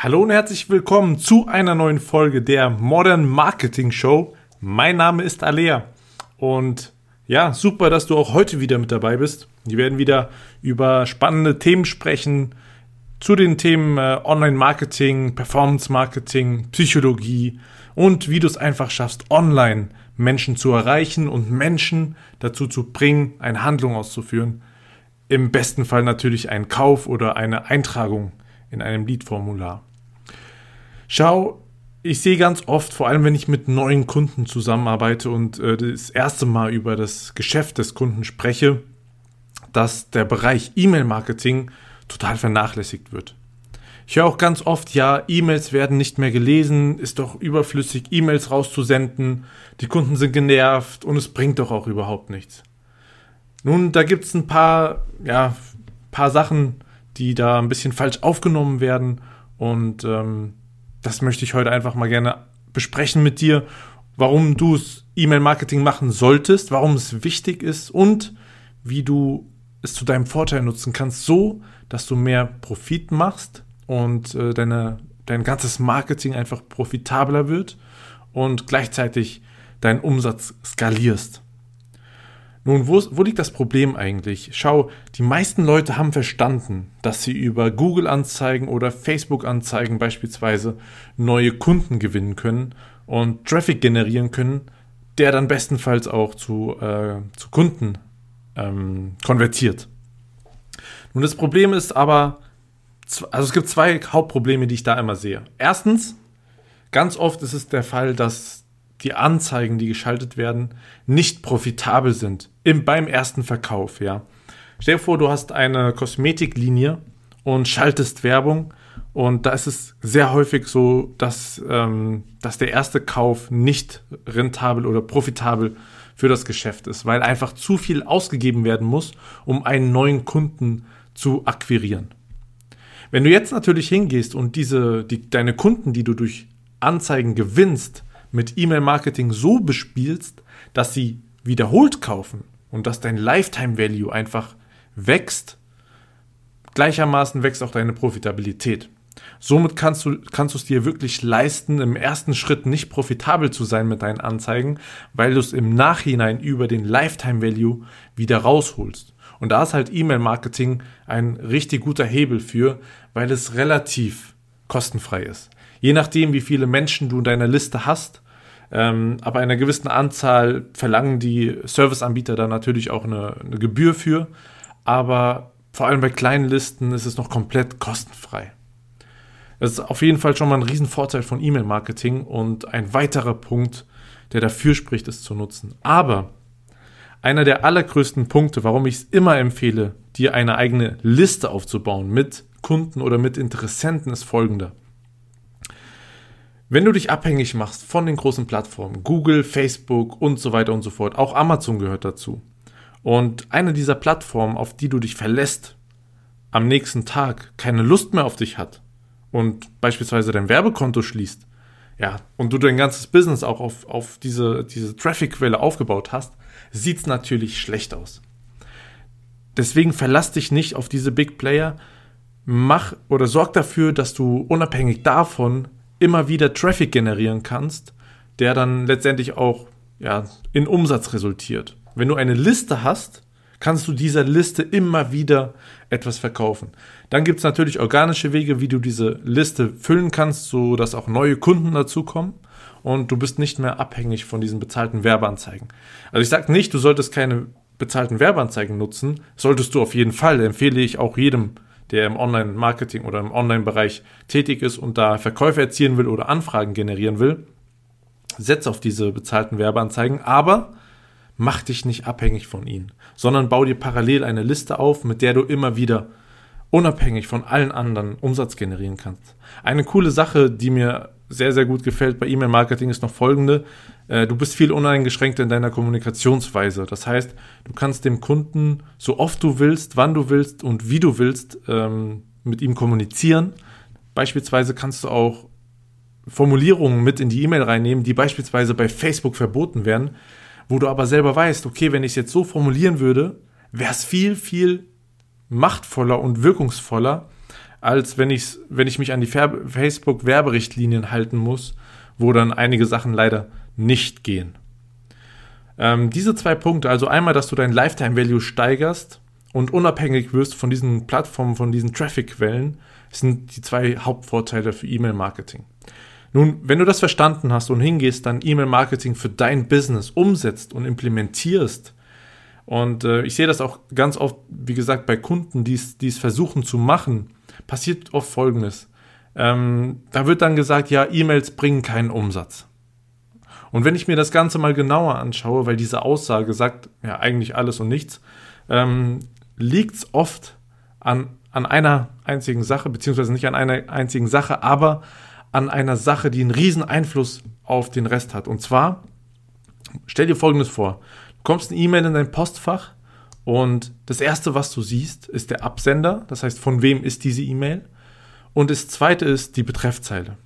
Hallo und herzlich willkommen zu einer neuen Folge der Modern Marketing Show. Mein Name ist Alea und ja, super, dass du auch heute wieder mit dabei bist. Wir werden wieder über spannende Themen sprechen zu den Themen äh, Online-Marketing, Performance-Marketing, Psychologie und wie du es einfach schaffst, online Menschen zu erreichen und Menschen dazu zu bringen, eine Handlung auszuführen. Im besten Fall natürlich einen Kauf oder eine Eintragung in einem Lead-Formular. Schau, ich sehe ganz oft, vor allem wenn ich mit neuen Kunden zusammenarbeite und äh, das erste Mal über das Geschäft des Kunden spreche, dass der Bereich E-Mail-Marketing total vernachlässigt wird. Ich höre auch ganz oft, ja, E-Mails werden nicht mehr gelesen, ist doch überflüssig, E-Mails rauszusenden, die Kunden sind genervt und es bringt doch auch überhaupt nichts. Nun, da gibt es ein paar, ja, paar Sachen, die da ein bisschen falsch aufgenommen werden und ähm, das möchte ich heute einfach mal gerne besprechen mit dir, warum du es E-Mail-Marketing machen solltest, warum es wichtig ist und wie du es zu deinem Vorteil nutzen kannst, so dass du mehr Profit machst und äh, deine, dein ganzes Marketing einfach profitabler wird und gleichzeitig deinen Umsatz skalierst. Nun, wo, wo liegt das Problem eigentlich? Schau, die meisten Leute haben verstanden, dass sie über Google-Anzeigen oder Facebook-Anzeigen beispielsweise neue Kunden gewinnen können und Traffic generieren können, der dann bestenfalls auch zu, äh, zu Kunden ähm, konvertiert. Nun, das Problem ist aber, also es gibt zwei Hauptprobleme, die ich da immer sehe. Erstens, ganz oft ist es der Fall, dass die Anzeigen, die geschaltet werden, nicht profitabel sind im, beim ersten Verkauf, ja. Stell dir vor, du hast eine Kosmetiklinie und schaltest Werbung und da ist es sehr häufig so, dass, ähm, dass der erste Kauf nicht rentabel oder profitabel für das Geschäft ist, weil einfach zu viel ausgegeben werden muss, um einen neuen Kunden zu akquirieren. Wenn du jetzt natürlich hingehst und diese, die, deine Kunden, die du durch Anzeigen gewinnst, mit E-Mail-Marketing so bespielst, dass sie wiederholt kaufen und dass dein Lifetime Value einfach wächst, gleichermaßen wächst auch deine Profitabilität. Somit kannst du, kannst du es dir wirklich leisten, im ersten Schritt nicht profitabel zu sein mit deinen Anzeigen, weil du es im Nachhinein über den Lifetime Value wieder rausholst. Und da ist halt E-Mail-Marketing ein richtig guter Hebel für, weil es relativ kostenfrei ist. Je nachdem, wie viele Menschen du in deiner Liste hast, ähm, aber einer gewissen Anzahl verlangen die Serviceanbieter da natürlich auch eine, eine Gebühr für. Aber vor allem bei kleinen Listen ist es noch komplett kostenfrei. Das ist auf jeden Fall schon mal ein Riesenvorteil von E-Mail-Marketing und ein weiterer Punkt, der dafür spricht, es zu nutzen. Aber einer der allergrößten Punkte, warum ich es immer empfehle, dir eine eigene Liste aufzubauen mit Kunden oder mit Interessenten, ist folgender. Wenn du dich abhängig machst von den großen Plattformen, Google, Facebook und so weiter und so fort, auch Amazon gehört dazu, und eine dieser Plattformen, auf die du dich verlässt, am nächsten Tag keine Lust mehr auf dich hat und beispielsweise dein Werbekonto schließt, ja, und du dein ganzes Business auch auf, auf diese, diese Traffic-Quelle aufgebaut hast, sieht es natürlich schlecht aus. Deswegen verlass dich nicht auf diese Big Player, mach oder sorg dafür, dass du unabhängig davon immer wieder Traffic generieren kannst, der dann letztendlich auch ja, in Umsatz resultiert. Wenn du eine Liste hast, kannst du dieser Liste immer wieder etwas verkaufen. Dann gibt es natürlich organische Wege, wie du diese Liste füllen kannst, so dass auch neue Kunden dazukommen und du bist nicht mehr abhängig von diesen bezahlten Werbeanzeigen. Also ich sage nicht, du solltest keine bezahlten Werbeanzeigen nutzen, solltest du auf jeden Fall, empfehle ich auch jedem der im Online-Marketing oder im Online-Bereich tätig ist und da Verkäufe erzielen will oder Anfragen generieren will, setz auf diese bezahlten Werbeanzeigen, aber mach dich nicht abhängig von ihnen, sondern bau dir parallel eine Liste auf, mit der du immer wieder unabhängig von allen anderen Umsatz generieren kannst. Eine coole Sache, die mir sehr, sehr gut gefällt bei E-Mail-Marketing ist noch folgende. Äh, du bist viel uneingeschränkter in deiner Kommunikationsweise. Das heißt, du kannst dem Kunden so oft du willst, wann du willst und wie du willst ähm, mit ihm kommunizieren. Beispielsweise kannst du auch Formulierungen mit in die E-Mail reinnehmen, die beispielsweise bei Facebook verboten werden, wo du aber selber weißt, okay, wenn ich es jetzt so formulieren würde, wäre es viel, viel machtvoller und wirkungsvoller, als wenn, ich's, wenn ich mich an die Facebook-Werberichtlinien halten muss, wo dann einige Sachen leider nicht gehen. Ähm, diese zwei Punkte, also einmal, dass du dein Lifetime Value steigerst und unabhängig wirst von diesen Plattformen, von diesen Traffic-Quellen, sind die zwei Hauptvorteile für E-Mail-Marketing. Nun, wenn du das verstanden hast und hingehst, dann E-Mail-Marketing für dein Business umsetzt und implementierst, und äh, ich sehe das auch ganz oft, wie gesagt, bei Kunden, die es versuchen zu machen, passiert oft Folgendes. Ähm, da wird dann gesagt, ja, E-Mails bringen keinen Umsatz. Und wenn ich mir das Ganze mal genauer anschaue, weil diese Aussage sagt ja eigentlich alles und nichts, ähm, liegt es oft an, an einer einzigen Sache, beziehungsweise nicht an einer einzigen Sache, aber an einer Sache, die einen riesen Einfluss auf den Rest hat. Und zwar, stell dir Folgendes vor bekommst eine E-Mail in dein Postfach und das erste, was du siehst, ist der Absender. Das heißt, von wem ist diese E-Mail? Und das zweite ist die Betreffzeile.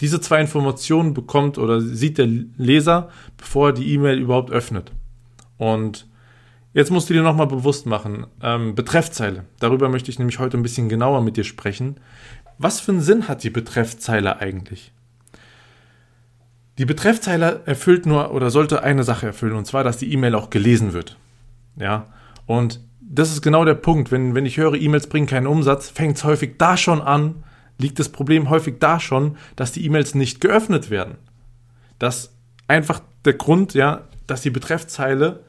Diese zwei Informationen bekommt oder sieht der Leser, bevor er die E-Mail überhaupt öffnet. Und jetzt musst du dir nochmal bewusst machen, ähm, Betreffzeile. Darüber möchte ich nämlich heute ein bisschen genauer mit dir sprechen. Was für einen Sinn hat die Betreffzeile eigentlich? Die Betreffzeile erfüllt nur oder sollte eine Sache erfüllen, und zwar, dass die E-Mail auch gelesen wird. Ja, und das ist genau der Punkt. Wenn, wenn ich höre, E-Mails bringen keinen Umsatz, fängt es häufig da schon an, liegt das Problem häufig da schon, dass die E-Mails nicht geöffnet werden. Das einfach der Grund, ja, dass die Betreffzeile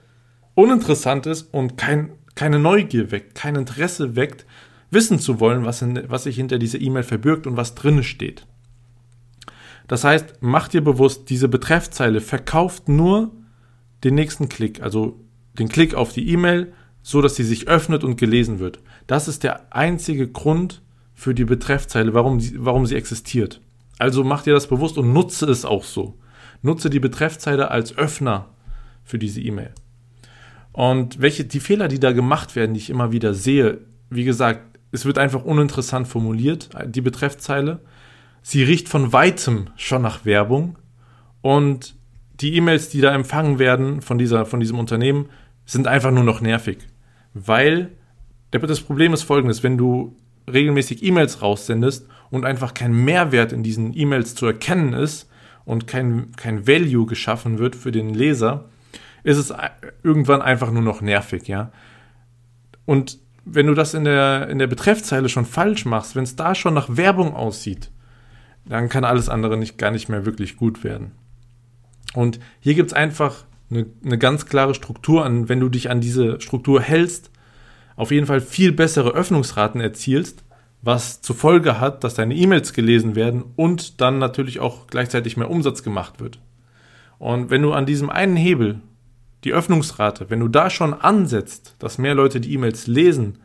uninteressant ist und kein, keine Neugier weckt, kein Interesse weckt, wissen zu wollen, was, in, was sich hinter dieser E-Mail verbirgt und was drinne steht. Das heißt, mach dir bewusst, diese Betreffzeile verkauft nur den nächsten Klick, also den Klick auf die E-Mail, so dass sie sich öffnet und gelesen wird. Das ist der einzige Grund für die Betreffzeile, warum, warum sie existiert. Also mach dir das bewusst und nutze es auch so. Nutze die Betreffzeile als Öffner für diese E-Mail. Und welche, die Fehler, die da gemacht werden, die ich immer wieder sehe, wie gesagt, es wird einfach uninteressant formuliert, die Betreffzeile sie riecht von weitem schon nach Werbung und die E-Mails, die da empfangen werden von, dieser, von diesem Unternehmen, sind einfach nur noch nervig. Weil das Problem ist folgendes, wenn du regelmäßig E-Mails raussendest und einfach kein Mehrwert in diesen E-Mails zu erkennen ist und kein, kein Value geschaffen wird für den Leser, ist es irgendwann einfach nur noch nervig, ja. Und wenn du das in der, in der Betreffzeile schon falsch machst, wenn es da schon nach Werbung aussieht, dann kann alles andere nicht, gar nicht mehr wirklich gut werden. Und hier gibt es einfach eine, eine ganz klare Struktur an, wenn du dich an diese Struktur hältst, auf jeden Fall viel bessere Öffnungsraten erzielst, was zur Folge hat, dass deine E-Mails gelesen werden und dann natürlich auch gleichzeitig mehr Umsatz gemacht wird. Und wenn du an diesem einen Hebel, die Öffnungsrate, wenn du da schon ansetzt, dass mehr Leute die E-Mails lesen,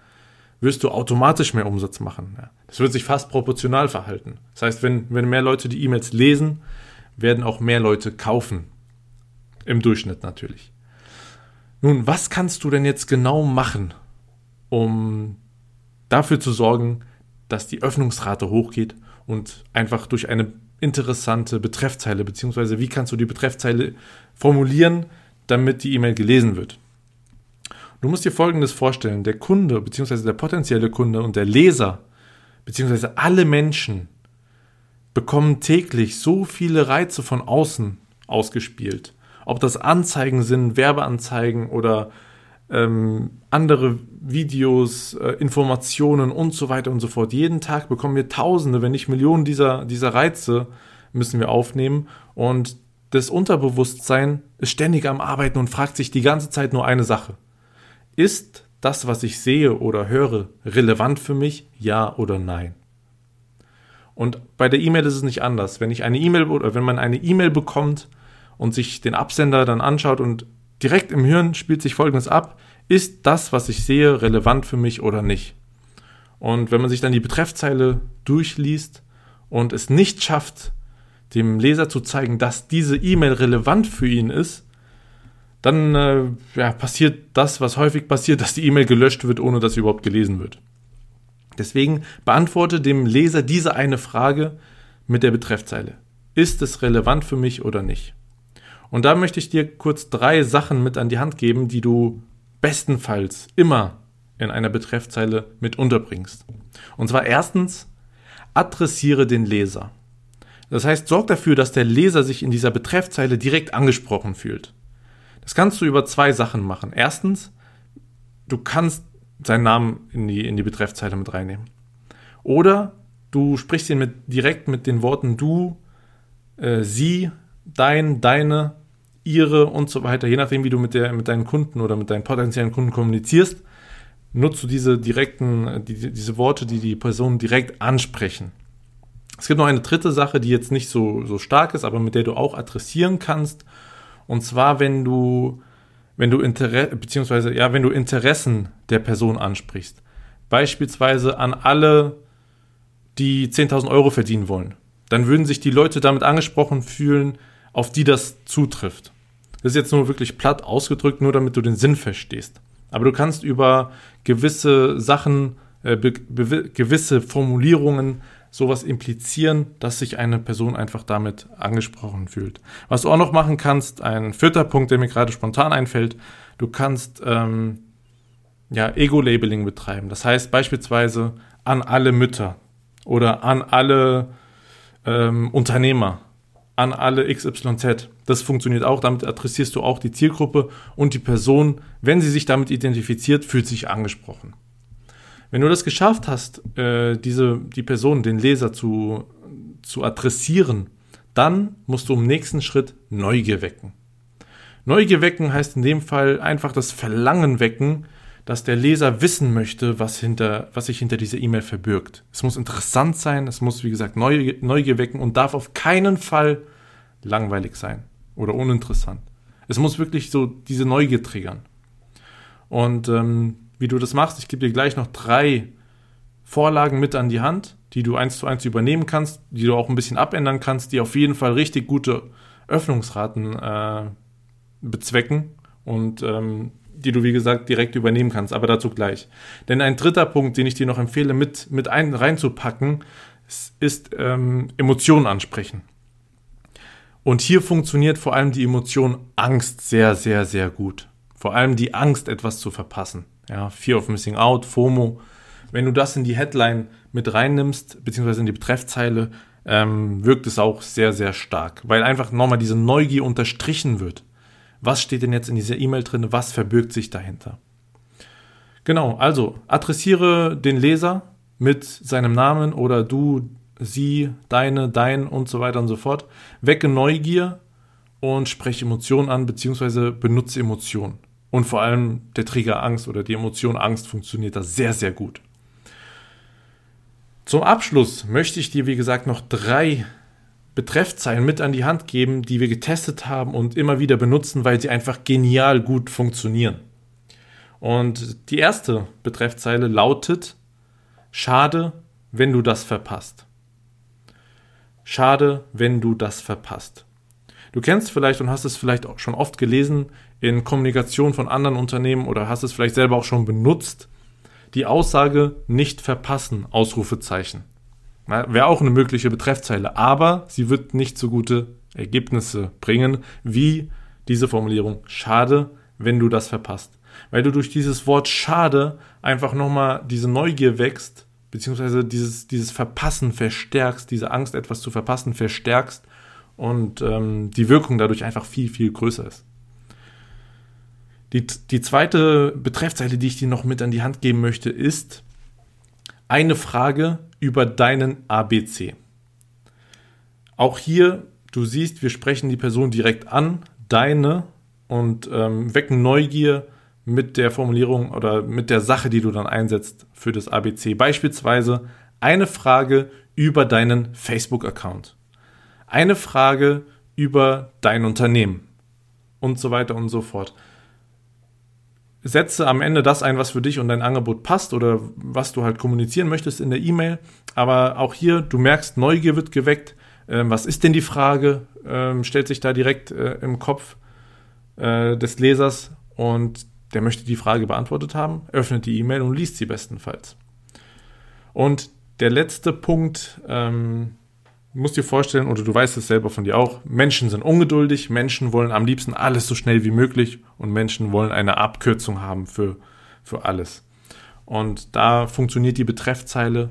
wirst du automatisch mehr Umsatz machen. Das wird sich fast proportional verhalten. Das heißt, wenn, wenn mehr Leute die E-Mails lesen, werden auch mehr Leute kaufen. Im Durchschnitt natürlich. Nun, was kannst du denn jetzt genau machen, um dafür zu sorgen, dass die Öffnungsrate hochgeht und einfach durch eine interessante Betreffzeile, beziehungsweise wie kannst du die Betreffzeile formulieren, damit die E-Mail gelesen wird? Du musst dir Folgendes vorstellen. Der Kunde, beziehungsweise der potenzielle Kunde und der Leser, beziehungsweise alle Menschen bekommen täglich so viele Reize von außen ausgespielt. Ob das Anzeigen sind, Werbeanzeigen oder ähm, andere Videos, äh, Informationen und so weiter und so fort. Jeden Tag bekommen wir Tausende, wenn nicht Millionen dieser, dieser Reize müssen wir aufnehmen. Und das Unterbewusstsein ist ständig am Arbeiten und fragt sich die ganze Zeit nur eine Sache. Ist das, was ich sehe oder höre, relevant für mich? Ja oder nein? Und bei der E-Mail ist es nicht anders. Wenn ich eine E-Mail oder wenn man eine E-Mail bekommt und sich den Absender dann anschaut und direkt im Hirn spielt sich folgendes ab, ist das, was ich sehe, relevant für mich oder nicht? Und wenn man sich dann die Betreffzeile durchliest und es nicht schafft, dem Leser zu zeigen, dass diese E-Mail relevant für ihn ist, dann äh, ja, passiert das, was häufig passiert, dass die E-Mail gelöscht wird, ohne dass sie überhaupt gelesen wird. Deswegen beantworte dem Leser diese eine Frage mit der Betreffzeile. Ist es relevant für mich oder nicht? Und da möchte ich dir kurz drei Sachen mit an die Hand geben, die du bestenfalls immer in einer Betreffzeile mit unterbringst. Und zwar erstens, adressiere den Leser. Das heißt, sorg dafür, dass der Leser sich in dieser Betreffzeile direkt angesprochen fühlt. Das kannst du über zwei Sachen machen. Erstens, du kannst seinen Namen in die, in die Betreffzeile mit reinnehmen. Oder du sprichst ihn mit, direkt mit den Worten du, äh, sie, dein, deine, ihre und so weiter. Je nachdem, wie du mit, der, mit deinen Kunden oder mit deinen potenziellen Kunden kommunizierst, nutzt du diese direkten, die, diese Worte, die die Personen direkt ansprechen. Es gibt noch eine dritte Sache, die jetzt nicht so, so stark ist, aber mit der du auch adressieren kannst. Und zwar, wenn du, wenn du Interesse, beziehungsweise, ja, wenn du Interessen der Person ansprichst. Beispielsweise an alle, die 10.000 Euro verdienen wollen. Dann würden sich die Leute damit angesprochen fühlen, auf die das zutrifft. Das ist jetzt nur wirklich platt ausgedrückt, nur damit du den Sinn verstehst. Aber du kannst über gewisse Sachen, äh, gewisse Formulierungen sowas implizieren, dass sich eine Person einfach damit angesprochen fühlt. Was du auch noch machen kannst, ein vierter Punkt, der mir gerade spontan einfällt, du kannst ähm, ja, Ego-Labeling betreiben. Das heißt beispielsweise an alle Mütter oder an alle ähm, Unternehmer, an alle XYZ. Das funktioniert auch, damit adressierst du auch die Zielgruppe und die Person, wenn sie sich damit identifiziert, fühlt sich angesprochen. Wenn du das geschafft hast, äh, diese, die Person, den Leser zu, zu adressieren, dann musst du im nächsten Schritt Neugier wecken. Neugier wecken heißt in dem Fall einfach das Verlangen wecken, dass der Leser wissen möchte, was, hinter, was sich hinter dieser E-Mail verbirgt. Es muss interessant sein, es muss, wie gesagt, Neugier, Neugier wecken und darf auf keinen Fall langweilig sein oder uninteressant. Es muss wirklich so diese Neugier triggern. Und ähm, wie du das machst. Ich gebe dir gleich noch drei Vorlagen mit an die Hand, die du eins zu eins übernehmen kannst, die du auch ein bisschen abändern kannst, die auf jeden Fall richtig gute Öffnungsraten äh, bezwecken und ähm, die du, wie gesagt, direkt übernehmen kannst, aber dazu gleich. Denn ein dritter Punkt, den ich dir noch empfehle, mit, mit ein, reinzupacken, ist, ähm, Emotionen ansprechen. Und hier funktioniert vor allem die Emotion Angst sehr, sehr, sehr gut. Vor allem die Angst, etwas zu verpassen. Ja, Fear of Missing Out, FOMO. Wenn du das in die Headline mit reinnimmst, beziehungsweise in die Betreffzeile, ähm, wirkt es auch sehr, sehr stark, weil einfach nochmal diese Neugier unterstrichen wird. Was steht denn jetzt in dieser E-Mail drin? Was verbirgt sich dahinter? Genau, also adressiere den Leser mit seinem Namen oder du, sie, deine, dein und so weiter und so fort. Wecke Neugier und spreche Emotionen an, beziehungsweise benutze Emotionen. Und vor allem der Trigger Angst oder die Emotion Angst funktioniert da sehr, sehr gut. Zum Abschluss möchte ich dir, wie gesagt, noch drei Betreffzeilen mit an die Hand geben, die wir getestet haben und immer wieder benutzen, weil sie einfach genial gut funktionieren. Und die erste Betreffzeile lautet, schade, wenn du das verpasst. Schade, wenn du das verpasst. Du kennst vielleicht und hast es vielleicht auch schon oft gelesen in Kommunikation von anderen Unternehmen oder hast es vielleicht selber auch schon benutzt. Die Aussage nicht verpassen, Ausrufezeichen. Wäre auch eine mögliche Betreffzeile, aber sie wird nicht so gute Ergebnisse bringen wie diese Formulierung. Schade, wenn du das verpasst. Weil du durch dieses Wort schade einfach nochmal diese Neugier wächst, beziehungsweise dieses, dieses Verpassen verstärkst, diese Angst, etwas zu verpassen, verstärkst und ähm, die Wirkung dadurch einfach viel, viel größer ist. Die, die zweite Betreffzeile, die ich dir noch mit an die Hand geben möchte, ist eine Frage über deinen ABC. Auch hier, du siehst, wir sprechen die Person direkt an, deine, und ähm, wecken Neugier mit der Formulierung oder mit der Sache, die du dann einsetzt für das ABC. Beispielsweise eine Frage über deinen Facebook-Account eine Frage über dein Unternehmen und so weiter und so fort. Setze am Ende das ein, was für dich und dein Angebot passt oder was du halt kommunizieren möchtest in der E-Mail. Aber auch hier, du merkst, Neugier wird geweckt. Ähm, was ist denn die Frage? Ähm, stellt sich da direkt äh, im Kopf äh, des Lesers und der möchte die Frage beantwortet haben, öffnet die E-Mail und liest sie bestenfalls. Und der letzte Punkt, ähm, musst dir vorstellen, oder du weißt es selber von dir auch, Menschen sind ungeduldig, Menschen wollen am liebsten alles so schnell wie möglich und Menschen wollen eine Abkürzung haben für, für alles. Und da funktioniert die Betreffzeile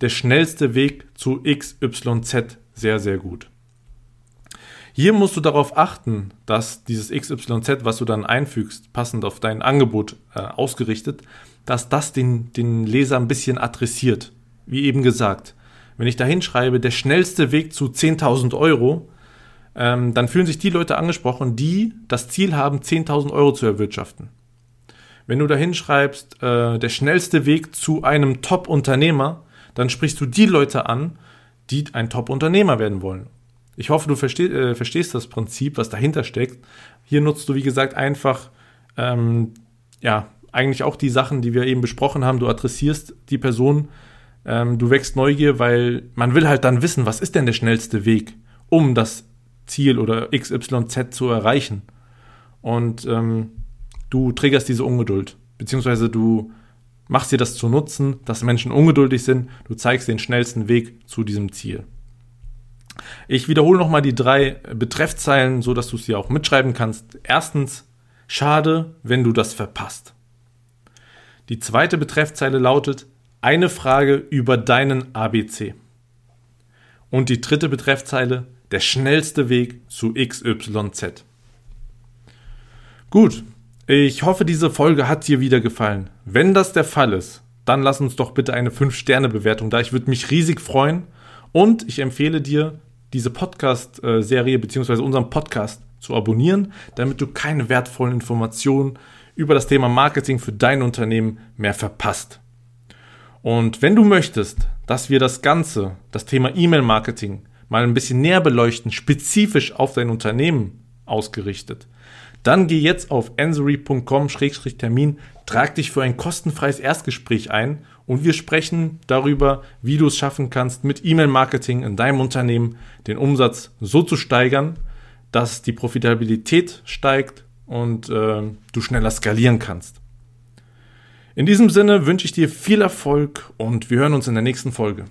der schnellste Weg zu XYZ sehr, sehr gut. Hier musst du darauf achten, dass dieses XYZ, was du dann einfügst, passend auf dein Angebot äh, ausgerichtet, dass das den, den Leser ein bisschen adressiert. Wie eben gesagt, wenn ich da hinschreibe, der schnellste Weg zu 10.000 Euro, ähm, dann fühlen sich die Leute angesprochen, die das Ziel haben, 10.000 Euro zu erwirtschaften. Wenn du da hinschreibst, äh, der schnellste Weg zu einem Top-Unternehmer, dann sprichst du die Leute an, die ein Top-Unternehmer werden wollen. Ich hoffe, du versteh, äh, verstehst das Prinzip, was dahinter steckt. Hier nutzt du, wie gesagt, einfach, ähm, ja, eigentlich auch die Sachen, die wir eben besprochen haben. Du adressierst die Person, ähm, du wächst Neugier, weil man will halt dann wissen, was ist denn der schnellste Weg, um das Ziel oder XYZ zu erreichen. Und ähm, du triggerst diese Ungeduld, beziehungsweise du machst dir das zu nutzen, dass Menschen ungeduldig sind. Du zeigst den schnellsten Weg zu diesem Ziel. Ich wiederhole nochmal die drei Betreffzeilen, so dass du es dir auch mitschreiben kannst. Erstens, schade, wenn du das verpasst. Die zweite Betreffzeile lautet, eine Frage über deinen ABC. Und die dritte Betreffzeile, der schnellste Weg zu XYZ. Gut, ich hoffe, diese Folge hat dir wieder gefallen. Wenn das der Fall ist, dann lass uns doch bitte eine 5-Sterne-Bewertung da. Ich würde mich riesig freuen. Und ich empfehle dir, diese Podcast-Serie bzw. unseren Podcast zu abonnieren, damit du keine wertvollen Informationen über das Thema Marketing für dein Unternehmen mehr verpasst. Und wenn du möchtest, dass wir das Ganze, das Thema E-Mail-Marketing, mal ein bisschen näher beleuchten, spezifisch auf dein Unternehmen ausgerichtet, dann geh jetzt auf ansory.com-termin, trag dich für ein kostenfreies Erstgespräch ein und wir sprechen darüber, wie du es schaffen kannst, mit E-Mail-Marketing in deinem Unternehmen den Umsatz so zu steigern, dass die Profitabilität steigt und äh, du schneller skalieren kannst. In diesem Sinne wünsche ich dir viel Erfolg und wir hören uns in der nächsten Folge.